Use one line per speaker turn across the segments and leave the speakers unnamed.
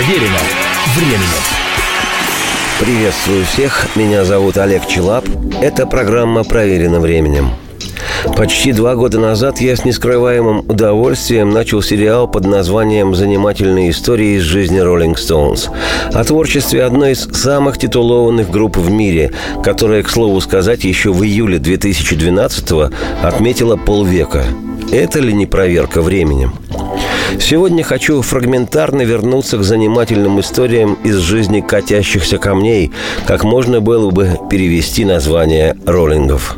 Проверено временем.
Приветствую всех, меня зовут Олег Челап. Это программа «Проверено временем». Почти два года назад я с нескрываемым удовольствием начал сериал под названием «Занимательные истории из жизни Роллинг Стоунс» о творчестве одной из самых титулованных групп в мире, которая, к слову сказать, еще в июле 2012-го отметила полвека. Это ли не проверка временем? Сегодня хочу фрагментарно вернуться к занимательным историям из жизни катящихся камней, как можно было бы перевести название роллингов.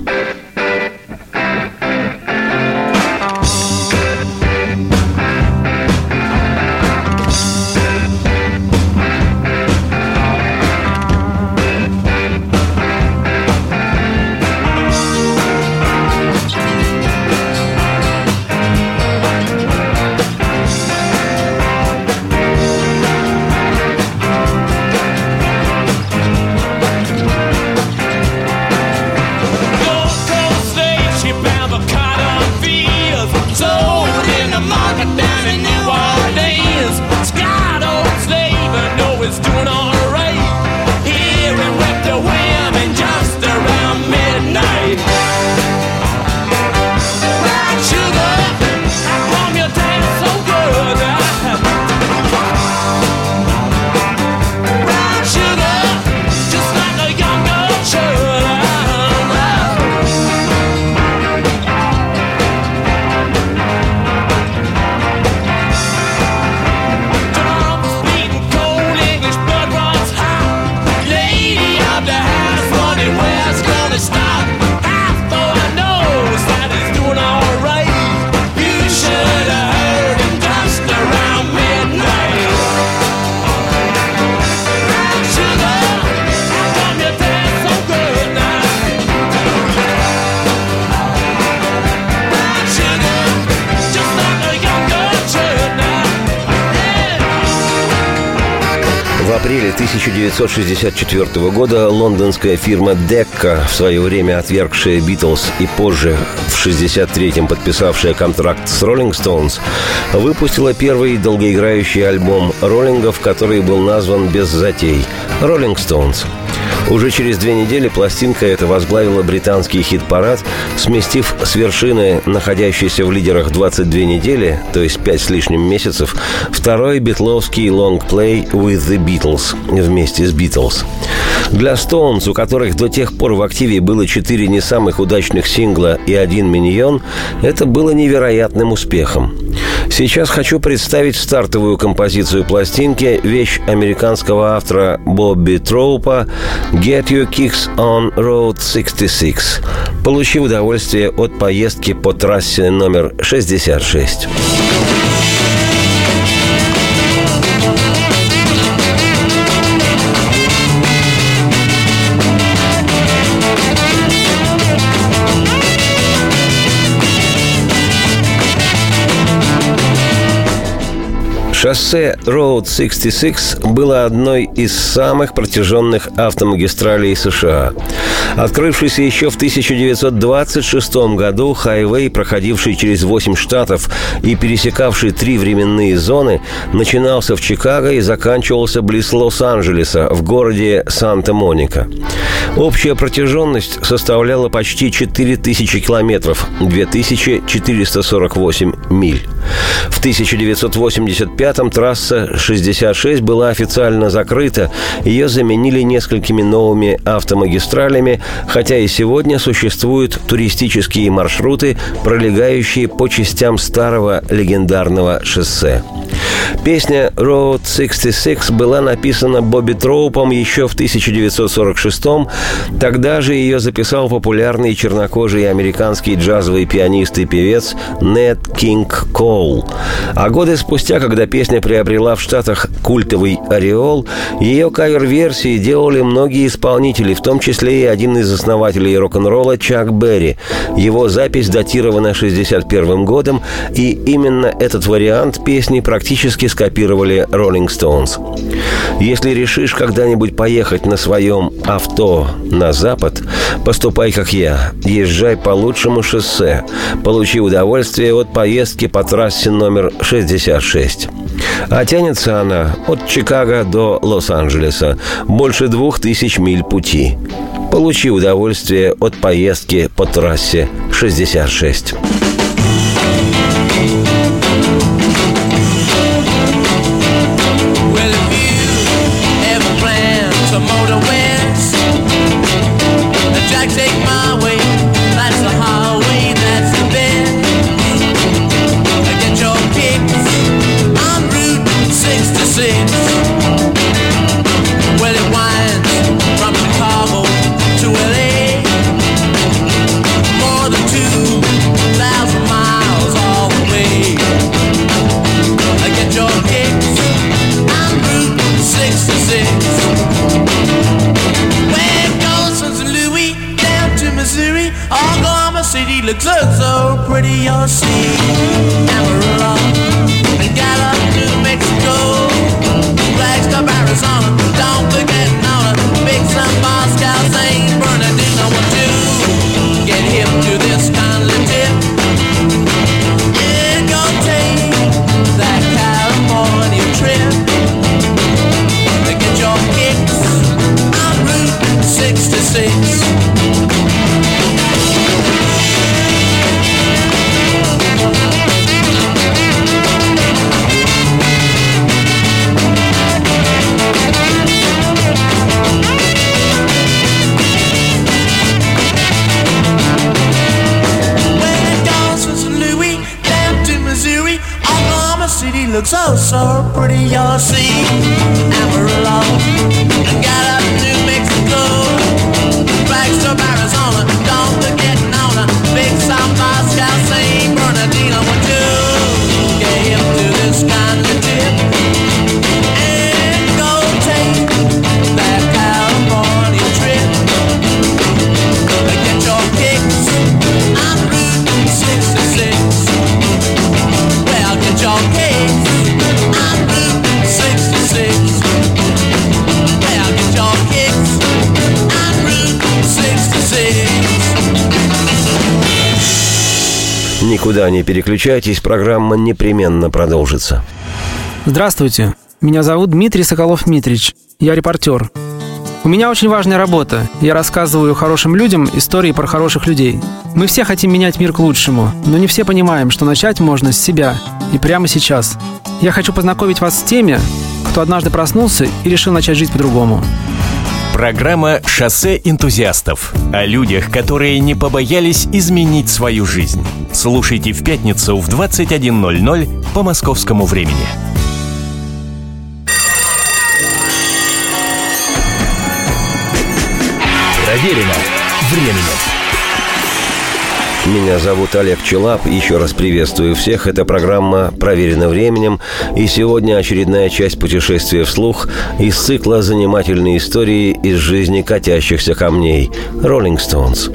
1964 года лондонская фирма Decca, в свое время отвергшая Битлз и позже в 1963-м подписавшая контракт с Rolling Stones, выпустила первый долгоиграющий альбом роллингов, который был назван без затей «Rolling Stones». Уже через две недели пластинка эта возглавила британский хит-парад, сместив с вершины, находящейся в лидерах 22 недели, то есть 5 с лишним месяцев, второй битловский лонгплей «With the Beatles» вместе с «Beatles». Для Stones, у которых до тех пор в активе было четыре не самых удачных сингла и один миньон, это было невероятным успехом. Сейчас хочу представить стартовую композицию пластинки, вещь американского автора Бобби Троупа «Get Your Kicks on Road 66». Получи удовольствие от поездки по трассе номер 66. Шоссе Road 66 было одной из самых протяженных автомагистралей США. Открывшийся еще в 1926 году хайвей, проходивший через 8 штатов и пересекавший три временные зоны, начинался в Чикаго и заканчивался близ Лос-Анджелеса в городе Санта-Моника. Общая протяженность составляла почти 4000 километров, 2448 миль. В 1985-м трасса 66 была официально закрыта. Ее заменили несколькими новыми автомагистралями, хотя и сегодня существуют туристические маршруты, пролегающие по частям старого легендарного шоссе. Песня «Road 66» была написана Бобби Троупом еще в 1946-м. Тогда же ее записал популярный чернокожий американский джазовый пианист и певец Нед Кинг Коул. А годы спустя, когда песня приобрела в Штатах культовый ореол, ее кавер-версии делали многие исполнители, в том числе и один из основателей рок-н-ролла Чак Берри. Его запись датирована 61 годом, и именно этот вариант песни практически скопировали Rolling Stones. Если решишь когда-нибудь поехать на своем авто на запад, поступай как я. Езжай по лучшему шоссе. Получи удовольствие от поездки по трассе номер 66. А тянется она от Чикаго до Лос-Анджелеса. Больше двух тысяч миль пути. Получи удовольствие от поездки по трассе 66. Никуда не переключайтесь, программа непременно продолжится.
Здравствуйте, меня зовут Дмитрий Соколов-Митрич, я репортер. У меня очень важная работа. Я рассказываю хорошим людям истории про хороших людей. Мы все хотим менять мир к лучшему, но не все понимаем, что начать можно с себя и прямо сейчас. Я хочу познакомить вас с теми, кто однажды проснулся и решил начать жить по-другому.
Программа «Шоссе энтузиастов» о людях, которые не побоялись изменить свою жизнь. Слушайте в пятницу в 21.00 по московскому времени.
Проверено временем. Меня зовут Олег Челап. Еще раз приветствую всех. Это программа «Проверено временем». И сегодня очередная часть путешествия вслух из цикла «Занимательные истории из жизни катящихся камней» «Роллинг Стоунс».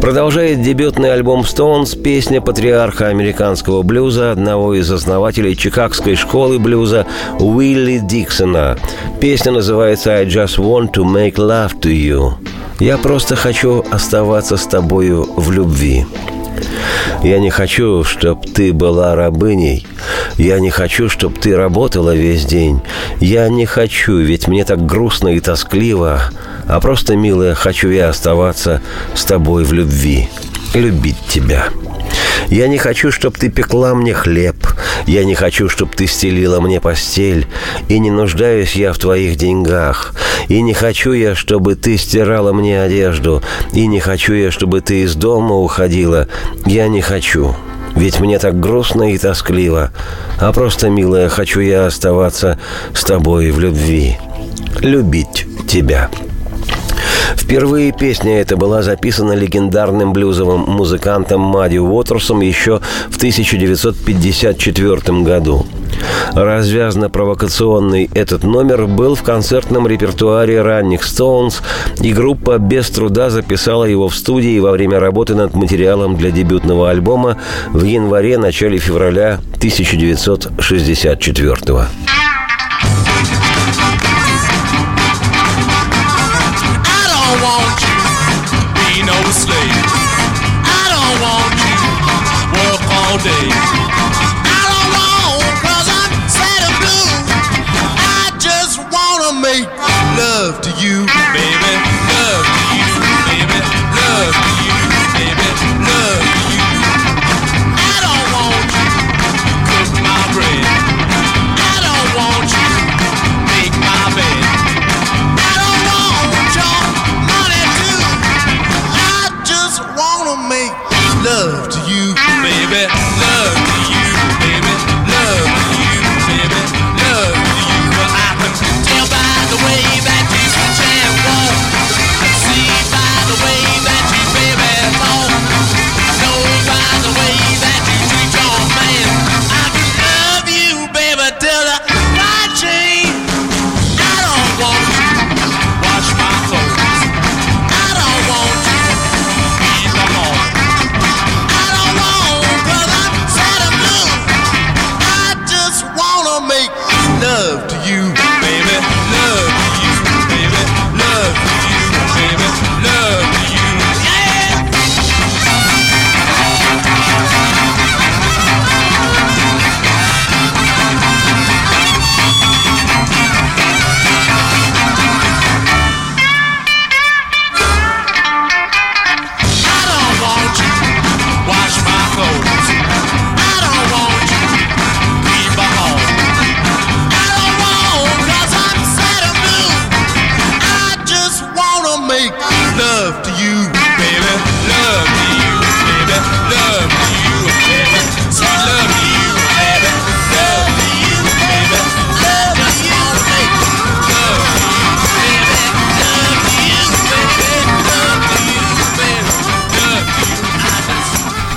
Продолжает дебютный альбом Stones песня патриарха американского блюза, одного из основателей Чикагской школы блюза Уилли Диксона. Песня называется «I just want to make love to you». Я просто хочу оставаться с тобою в любви. Я не хочу, чтоб ты была рабыней. Я не хочу, чтоб ты работала весь день. Я не хочу, ведь мне так грустно и тоскливо. А просто, милая, хочу я оставаться с тобой в любви. Любить тебя. Я не хочу, чтобы ты пекла мне хлеб. Я не хочу, чтобы ты стелила мне постель. И не нуждаюсь я в твоих деньгах. И не хочу я, чтобы ты стирала мне одежду. И не хочу я, чтобы ты из дома уходила. Я не хочу. Ведь мне так грустно и тоскливо. А просто, милая, хочу я оставаться с тобой в любви. Любить тебя. Впервые песня эта была записана легендарным блюзовым музыкантом Мадди Уотерсом еще в 1954 году. Развязно-провокационный этот номер был в концертном репертуаре ранних Stones, и группа без труда записала его в студии во время работы над материалом для дебютного альбома в январе-начале февраля 1964 года. days.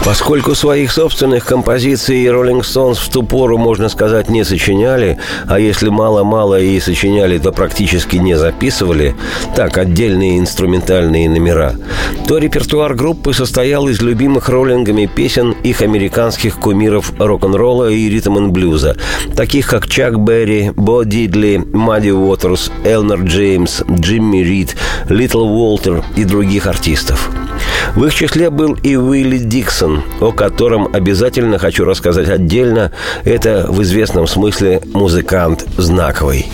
Поскольку своих собственных композиций Rolling Stones в ту пору, можно сказать, не сочиняли, а если мало-мало и сочиняли, то практически не записывали, так, отдельные инструментальные номера, то репертуар группы состоял из любимых роллингами песен их американских кумиров рок-н-ролла и ритм-н-блюза, таких как Чак Берри, Бо Дидли, Мадди Уотерс, Элнер Джеймс, Джимми Рид, Литл Уолтер и других артистов. В их числе был и Уилли Диксон, о котором обязательно хочу рассказать отдельно. Это в известном смысле музыкант знаковый.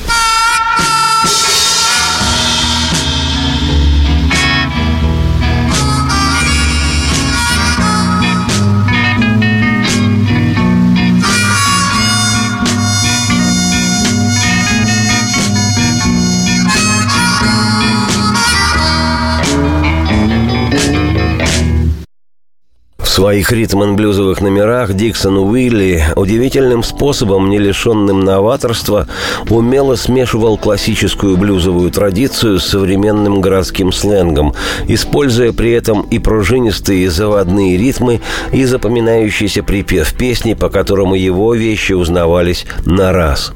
Своих ритм-н-блюзовых номерах Диксон Уилли удивительным способом, не лишенным новаторства, умело смешивал классическую блюзовую традицию с современным городским сленгом, используя при этом и пружинистые заводные ритмы, и запоминающийся припев песни, по которому его вещи узнавались на раз.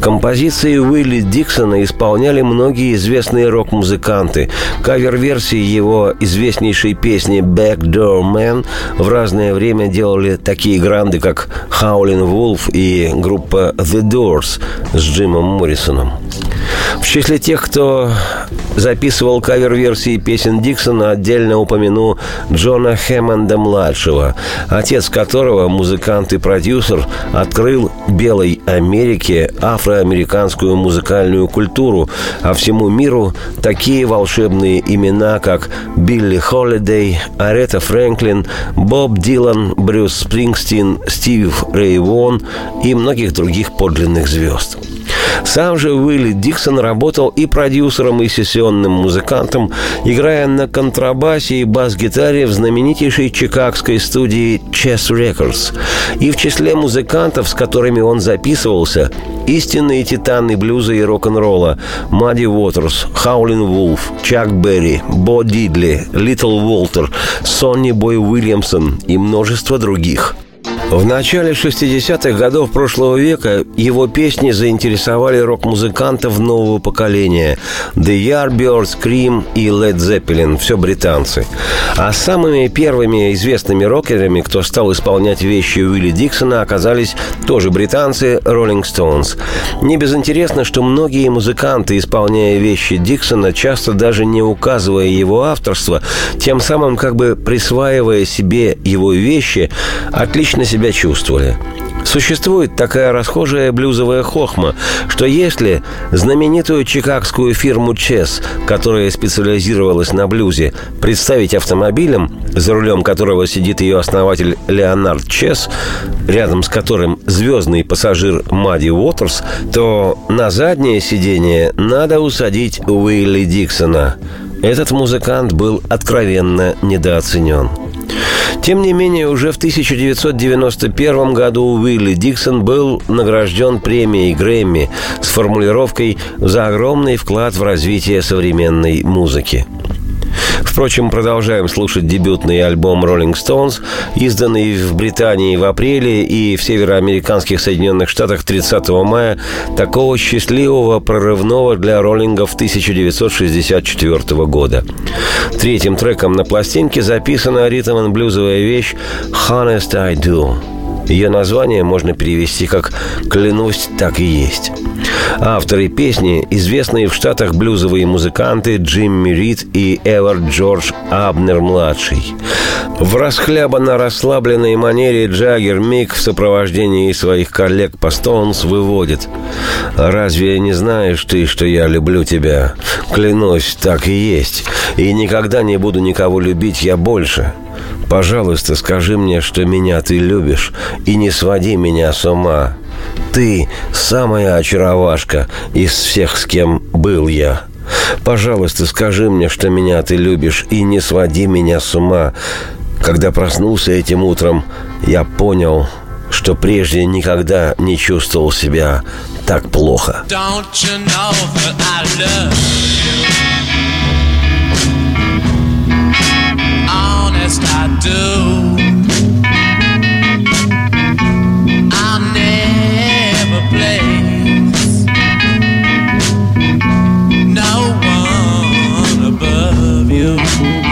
Композиции Уилли Диксона исполняли многие известные рок-музыканты. Кавер-версии его известнейшей песни «Backdoor Man» в разное время делали такие гранды, как Howlin' Wolf и группа The Doors с Джимом Моррисоном. В числе тех, кто записывал кавер-версии песен Диксона, отдельно упомяну Джона Хэммонда-младшего, отец которого, музыкант и продюсер, открыл белой Америке афроамериканскую музыкальную культуру, а всему миру такие волшебные имена, как Билли Холлидей, Арета Фрэнклин, Боб Дилан, Брюс Спрингстин, Стив Рэй Вон и многих других подлинных звезд. Сам же Уилли Диксон работал и продюсером, и сессионным музыкантом, играя на контрабасе и бас-гитаре в знаменитейшей чикагской студии Chess Records. И в числе музыкантов, с которыми он записывался, истинные титаны блюза и рок-н-ролла Мадди Уотерс, Хаулин Вулф, Чак Берри, Бо Дидли, Литл Уолтер, Сонни Бой Уильямсон и множество других – В начале 60-х годов прошлого века его песни заинтересовали рок-музыкантов нового поколения The Yardbirds, Cream и Led Zeppelin – все британцы. А самыми первыми известными рокерами, кто стал исполнять вещи Уилли Диксона, оказались тоже британцы Rolling Stones. Не безинтересно, что многие музыканты, исполняя вещи Диксона, часто даже не указывая его авторство, тем самым как бы присваивая себе его вещи, отлично себя чувствовали. Существует такая расхожая блюзовая хохма, что если знаменитую чикагскую фирму Чес, которая специализировалась на блюзе, представить автомобилем, за рулем которого сидит ее основатель Леонард Чес, рядом с которым звездный пассажир Мадди Уотерс, то на заднее сиденье надо усадить Уилли Диксона. Этот музыкант был откровенно недооценен. Тем не менее, уже в 1991 году Уилли Диксон был награжден премией Грэмми с формулировкой «За огромный вклад в развитие современной музыки». Впрочем, продолжаем слушать дебютный альбом Rolling Stones, изданный в Британии в апреле и в североамериканских Соединенных Штатах 30 мая, такого счастливого прорывного для роллингов 1964 года. Третьим треком на пластинке записана ритм-блюзовая вещь «Honest I Do». Ее название можно перевести как «Клянусь, так и есть». Авторы песни – известные в Штатах блюзовые музыканты Джимми Рид и Эвард Джордж Абнер-младший. В расхлябанно расслабленной манере Джаггер Мик в сопровождении своих коллег по Стоунс выводит «Разве не знаешь ты, что я люблю тебя? Клянусь, так и есть. И никогда не буду никого любить я больше». Пожалуйста, скажи мне, что меня ты любишь, и не своди меня с ума. Ты самая очаровашка из всех, с кем был я. Пожалуйста, скажи мне, что меня ты любишь, и не своди меня с ума. Когда проснулся этим утром, я понял, что прежде никогда не чувствовал себя так плохо. I love you?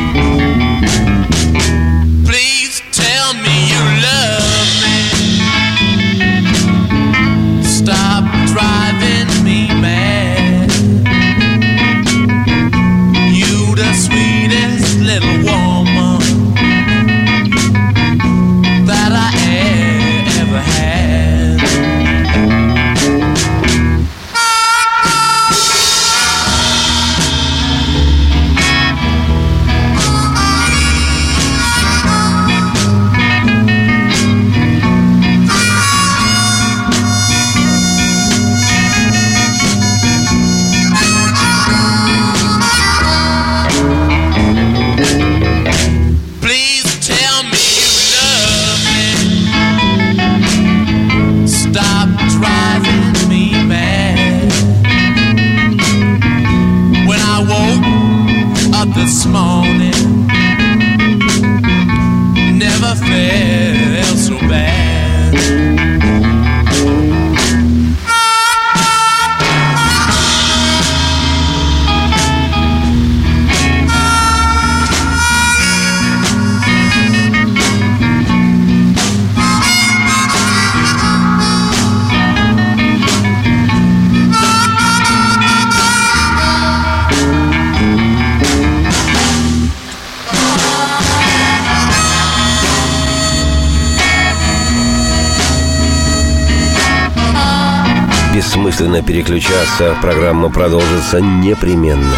Бессмысленно переключаться, программа продолжится непременно.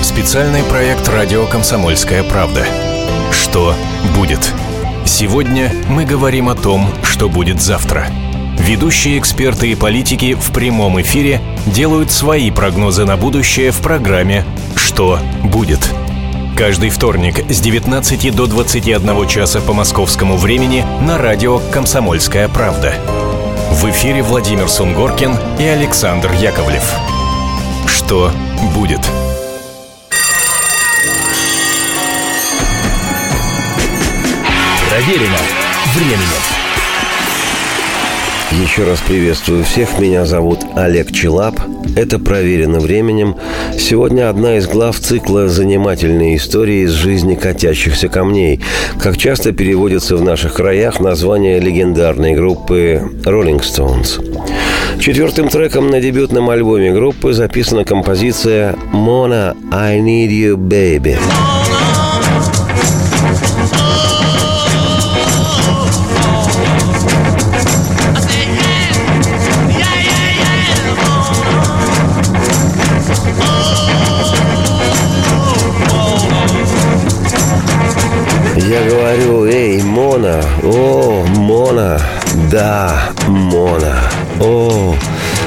Специальный проект «Радио Комсомольская правда». Что будет? Сегодня мы говорим о том, что будет завтра. Ведущие эксперты и политики в прямом эфире делают свои прогнозы на будущее в программе «Что будет?». Каждый вторник с 19 до 21 часа по московскому времени на радио «Комсомольская правда». В эфире Владимир Сунгоркин и Александр Яковлев. Что будет? Проверено временем.
Еще раз приветствую всех. Меня зовут Олег Челап. Это «Проверено временем». Сегодня одна из глав цикла «Занимательные истории из жизни катящихся камней». Как часто переводится в наших краях название легендарной группы «Rolling Stones». Четвертым треком на дебютном альбоме группы записана композиция «Mona, I Need You, Baby». Мона, о, Мона, да, Мона, о.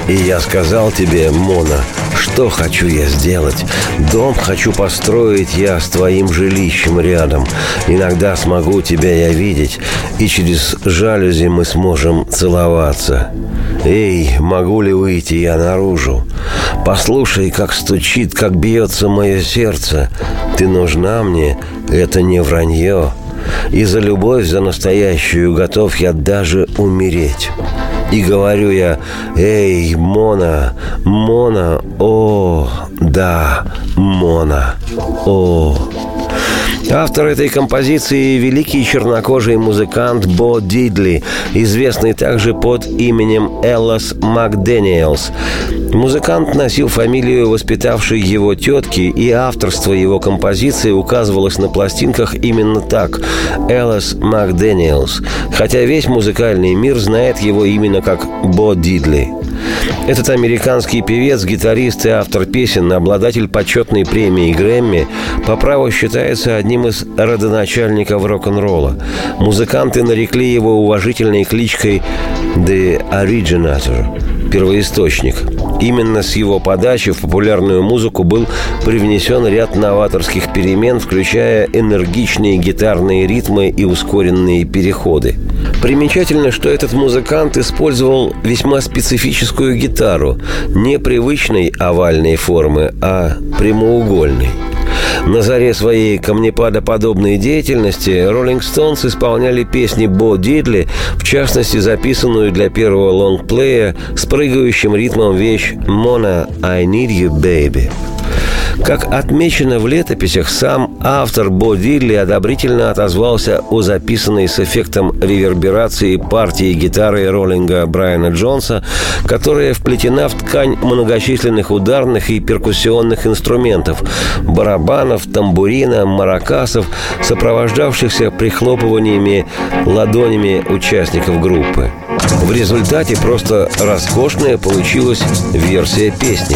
И я сказал тебе, Мона, что хочу я сделать? Дом хочу построить я с твоим жилищем рядом. Иногда смогу тебя я видеть, и через жалюзи мы сможем целоваться. Эй, могу ли выйти я наружу? Послушай, как стучит, как бьется мое сердце. Ты нужна мне, это не вранье. И за любовь, за настоящую готов я даже умереть. И говорю я, эй, Мона, Мона, о, да, Мона, о. Автор этой композиции – великий чернокожий музыкант Бо Дидли, известный также под именем Эллас МакДэниелс. Музыкант носил фамилию воспитавшей его тетки, и авторство его композиции указывалось на пластинках именно так – Эллас МакДэниелс, хотя весь музыкальный мир знает его именно как Бо Дидли. Этот американский певец, гитарист и автор песен, обладатель почетной премии Грэмми, по праву считается одним из родоначальников рок-н-ролла. Музыканты нарекли его уважительной кличкой «The Originator» – первоисточник. Именно с его подачи в популярную музыку был привнесен ряд новаторских перемен, включая энергичные гитарные ритмы и ускоренные переходы. Примечательно, что этот музыкант использовал весьма специфическую гитару, не привычной овальной формы, а прямоугольной. На заре своей камнепадоподобной деятельности Rolling Stones исполняли песни Бо Дидли, в частности записанную для первого лонгплея с прыгающим ритмом вещь «Mona, I Need You, Baby». Как отмечено в летописях, сам автор Бо Дилли одобрительно отозвался о записанной с эффектом реверберации партии гитары роллинга Брайана Джонса, которая вплетена в ткань многочисленных ударных и перкуссионных инструментов – барабанов, тамбурина, маракасов, сопровождавшихся прихлопываниями ладонями участников группы. В результате просто роскошная получилась версия песни.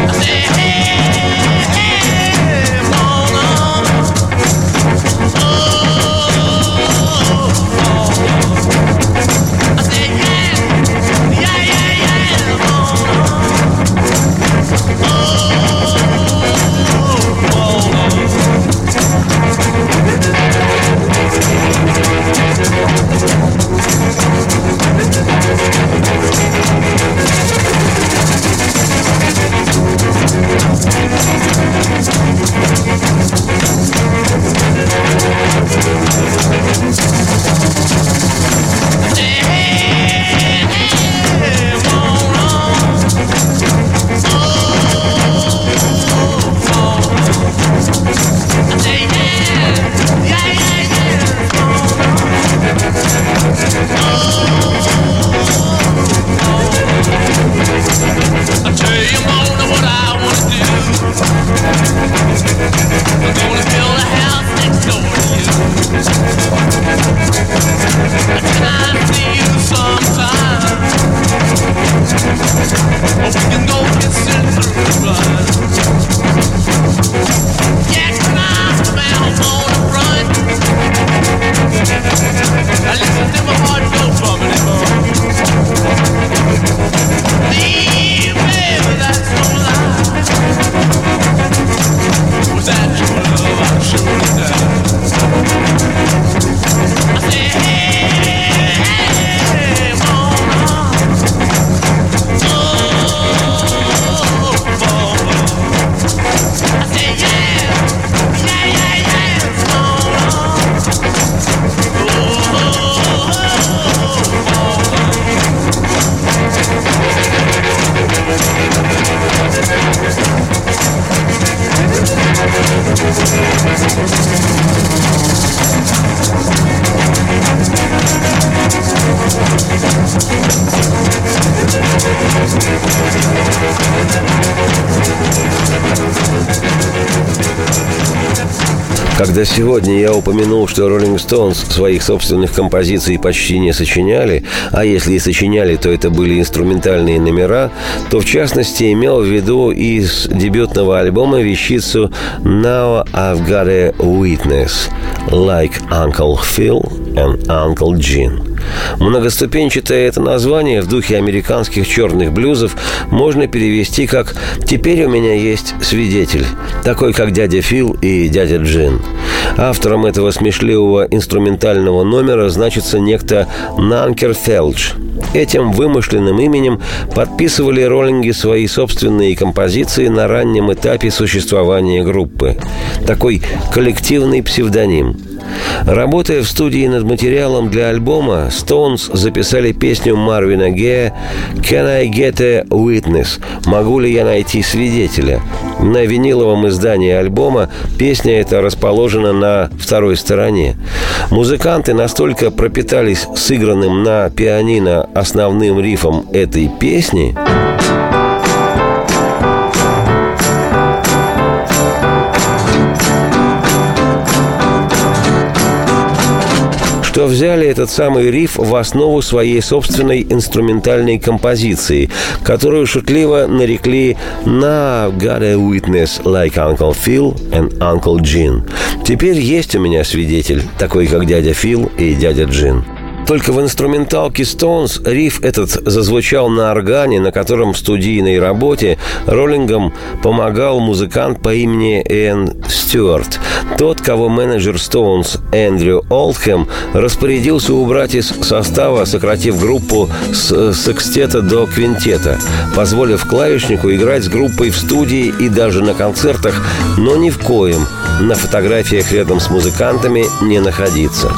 I hey,
hey. Сегодня я упомянул, что Роллинг Стоунс своих собственных композиций почти не сочиняли, а если и сочиняли, то это были инструментальные номера, то в частности имел в виду из дебютного альбома вещицу «Now I've Got a Witness» «Like Uncle Phil and Uncle Gene». Многоступенчатое это название в духе американских черных блюзов можно перевести как «Теперь у меня есть свидетель», такой как дядя Фил и дядя Джин. Автором этого смешливого инструментального номера значится некто Нанкер Фелдж. Этим вымышленным именем подписывали роллинги свои собственные композиции на раннем этапе существования группы. Такой коллективный псевдоним – Работая в студии над материалом для альбома, Stones записали песню Марвина Гея «Can I get a witness?» «Могу ли я найти свидетеля?» На виниловом издании альбома песня эта расположена на второй стороне. Музыканты настолько пропитались сыгранным на пианино основным рифом этой песни, что взяли этот самый риф в основу своей собственной инструментальной композиции, которую шутливо нарекли «Now got a witness like Uncle Phil and Uncle Gene». Теперь есть у меня свидетель, такой как дядя Фил и дядя Джин. Только в инструменталке Stones риф этот зазвучал на органе, на котором в студийной работе роллингам помогал музыкант по имени Энн Стюарт. Тот, кого менеджер Stones Эндрю Олдхэм распорядился убрать из состава, сократив группу с секстета до квинтета, позволив клавишнику играть с группой в студии и даже на концертах, но ни в коем на фотографиях рядом с музыкантами не находиться.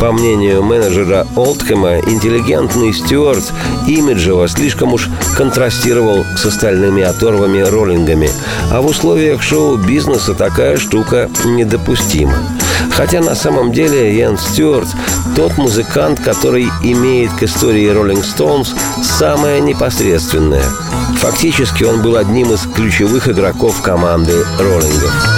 По мнению менеджера Олдхэма, интеллигентный Стюарт имиджево слишком уж контрастировал с остальными оторвами-роллингами, а в условиях шоу-бизнеса такая штука недопустима. Хотя на самом деле Ян Стюарт – тот музыкант, который имеет к истории Роллинг Стоунс самое непосредственное. Фактически он был одним из ключевых игроков команды роллингов.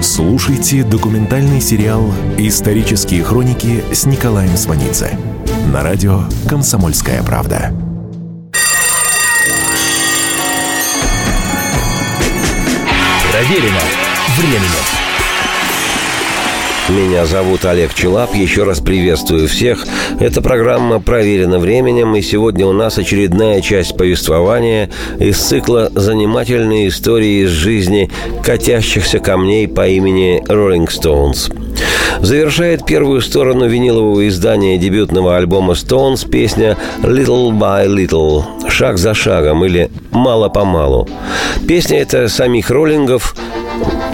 Слушайте документальный сериал «Исторические хроники» с Николаем Сванидзе на радио «Комсомольская правда».
Проверено временем. Меня зовут Олег Челап. Еще раз приветствую всех. Эта программа проверена временем, и сегодня у нас очередная часть повествования из цикла «Занимательные истории из жизни катящихся камней по имени Rolling Stones». Завершает первую сторону винилового издания дебютного альбома Stones песня «Little by Little» – «Шаг за шагом» или «Мало-помалу». Песня эта самих роллингов –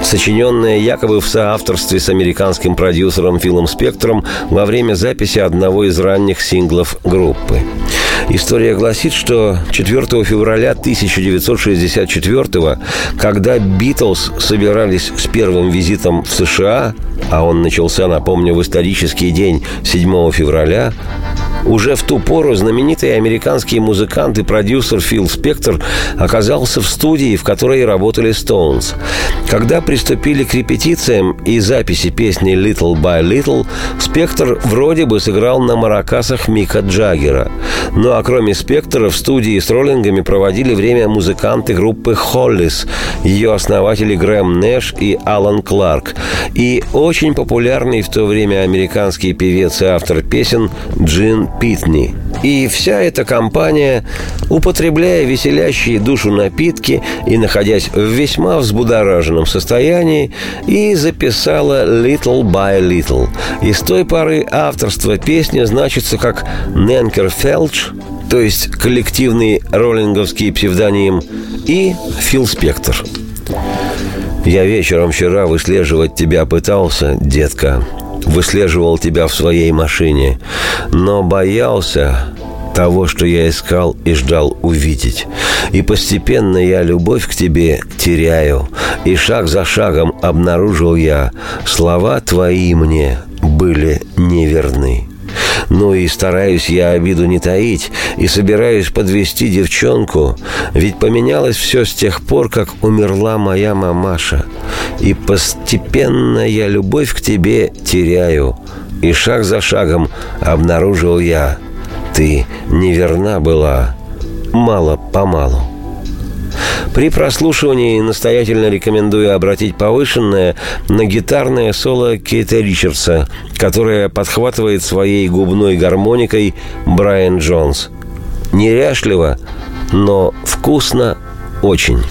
сочиненная якобы в соавторстве с американским продюсером Филом Спектром во время записи одного из ранних синглов группы. История гласит, что 4 февраля 1964 когда Битлз собирались с первым визитом в США, а он начался, напомню, в исторический день 7 февраля, уже в ту пору знаменитый американский музыкант и продюсер Фил Спектр оказался в студии, в которой работали Стоунс. Когда приступили к репетициям и записи песни «Little by Little», Спектр вроде бы сыграл на маракасах Мика Джаггера. Ну а кроме Спектра в студии с роллингами проводили время музыканты группы «Холлис», ее основатели Грэм Нэш и Алан Кларк, и очень популярный в то время американский певец и автор песен Джин Питни. И вся эта компания, употребляя веселящие душу напитки и находясь в весьма взбудораженном состоянии, и записала «Little by Little». И с той поры авторство песни значится как «Ненкер Фелч», то есть коллективный роллинговский псевдоним, и Фил Спектр. Я вечером вчера выслеживать тебя пытался, детка, выслеживал тебя в своей машине, но боялся того, что я искал и ждал увидеть. И постепенно я любовь к тебе теряю, и шаг за шагом обнаружил я, слова твои мне были неверны. Ну и стараюсь я обиду не таить и собираюсь подвести девчонку, ведь поменялось все с тех пор, как умерла моя мамаша. И постепенно я любовь к тебе теряю, и шаг за шагом обнаружил я, ты неверна была, мало-помалу. При прослушивании настоятельно рекомендую обратить повышенное на гитарное соло Кейта Ричардса, которое подхватывает своей губной гармоникой Брайан Джонс. Неряшливо, но вкусно очень.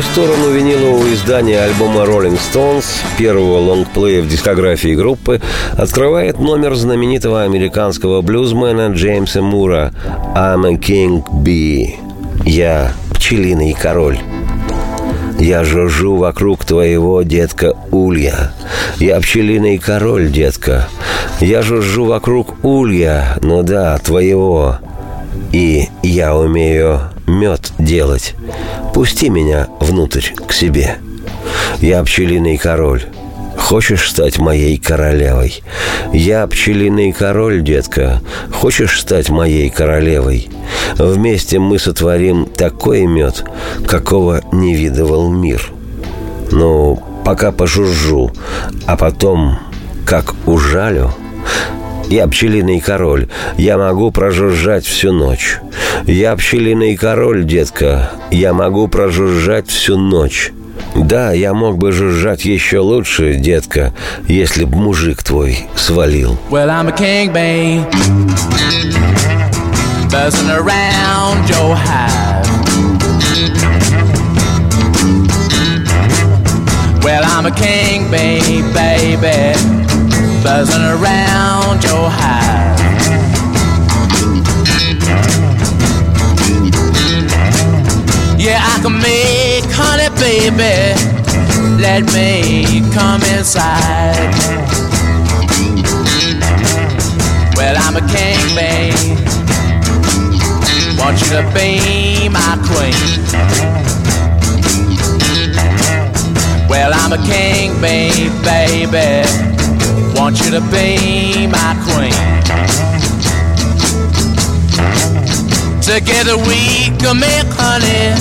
Вторую сторону винилового издания альбома Rolling Stones, первого лонгплея в дискографии группы, открывает номер знаменитого американского блюзмена Джеймса Мура «I'm a King Bee» – «Я пчелиный король». Я жужжу вокруг твоего, детка, улья. Я пчелиный король, детка. Я жужжу вокруг улья, ну да, твоего. И я умею мед делать. Пусти меня внутрь к себе. Я пчелиный король. Хочешь стать моей королевой? Я пчелиный король, детка. Хочешь стать моей королевой? Вместе мы сотворим такой мед, какого не видывал мир. Ну, пока пожужжу, а потом, как ужалю, я пчелиный король. Я могу прожужжать всю ночь. Я пчелиный король, детка. Я могу прожужжать всю ночь. Да, я мог бы жужжать еще лучше, детка, если б мужик твой свалил. Well, I'm a king, babe. buzzing around your hive. Well, I'm a king bee, baby, buzzing around your hive. Yeah, I can make honey, baby. Let me come inside. Well, I'm a king, babe Want you to be my queen. Well, I'm a king, babe, baby. Want you to be my queen. Together we can make honey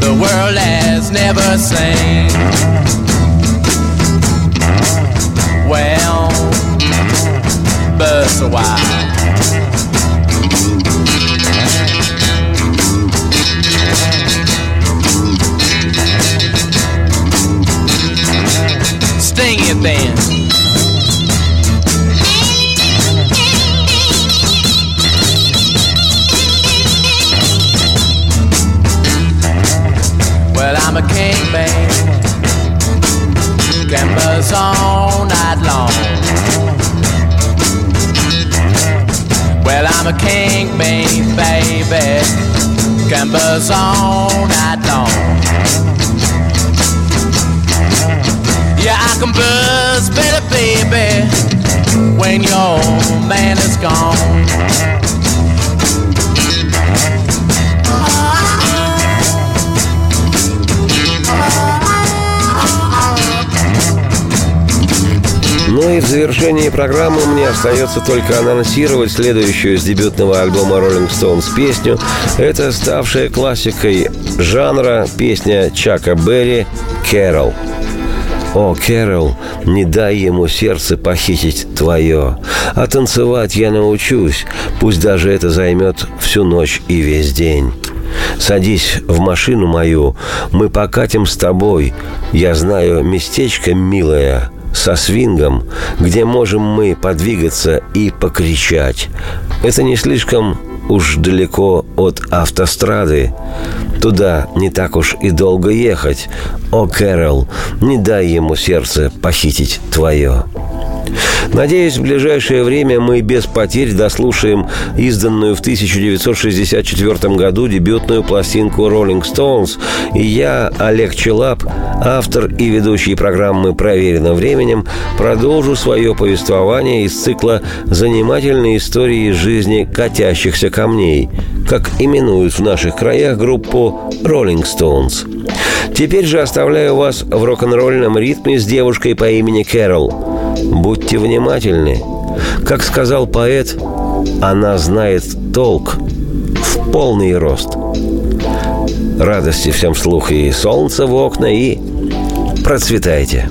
the world has never seen. Well, but a while. Gambas all night long. Yeah, I can buzz better, baby, when your man is gone. Завершении программы мне остается только анонсировать следующую из дебютного альбома Rolling Stones песню. Это ставшая классикой жанра песня Чака Берри «Кэрол». О, Кэрол, не дай ему сердце похитить твое. А танцевать я научусь, пусть даже это займет всю ночь и весь день. Садись в машину мою, мы покатим с тобой. Я знаю местечко милое, со свингом, где можем мы подвигаться и покричать. Это не слишком уж далеко от автострады. Туда не так уж и долго ехать. О, Кэрол, не дай ему сердце похитить твое. Надеюсь, в ближайшее время мы без потерь дослушаем изданную в 1964 году дебютную пластинку Rolling Stones. И я, Олег Челап, автор и ведущий программы «Проверено временем», продолжу свое повествование из цикла «Занимательные истории из жизни катящихся камней», как именуют в наших краях группу Rolling Stones. Теперь же оставляю вас в рок-н-ролльном ритме с девушкой по имени Кэрол – Будьте внимательны. Как сказал поэт, она знает толк в полный рост. Радости всем слух и солнца в окна, и процветайте.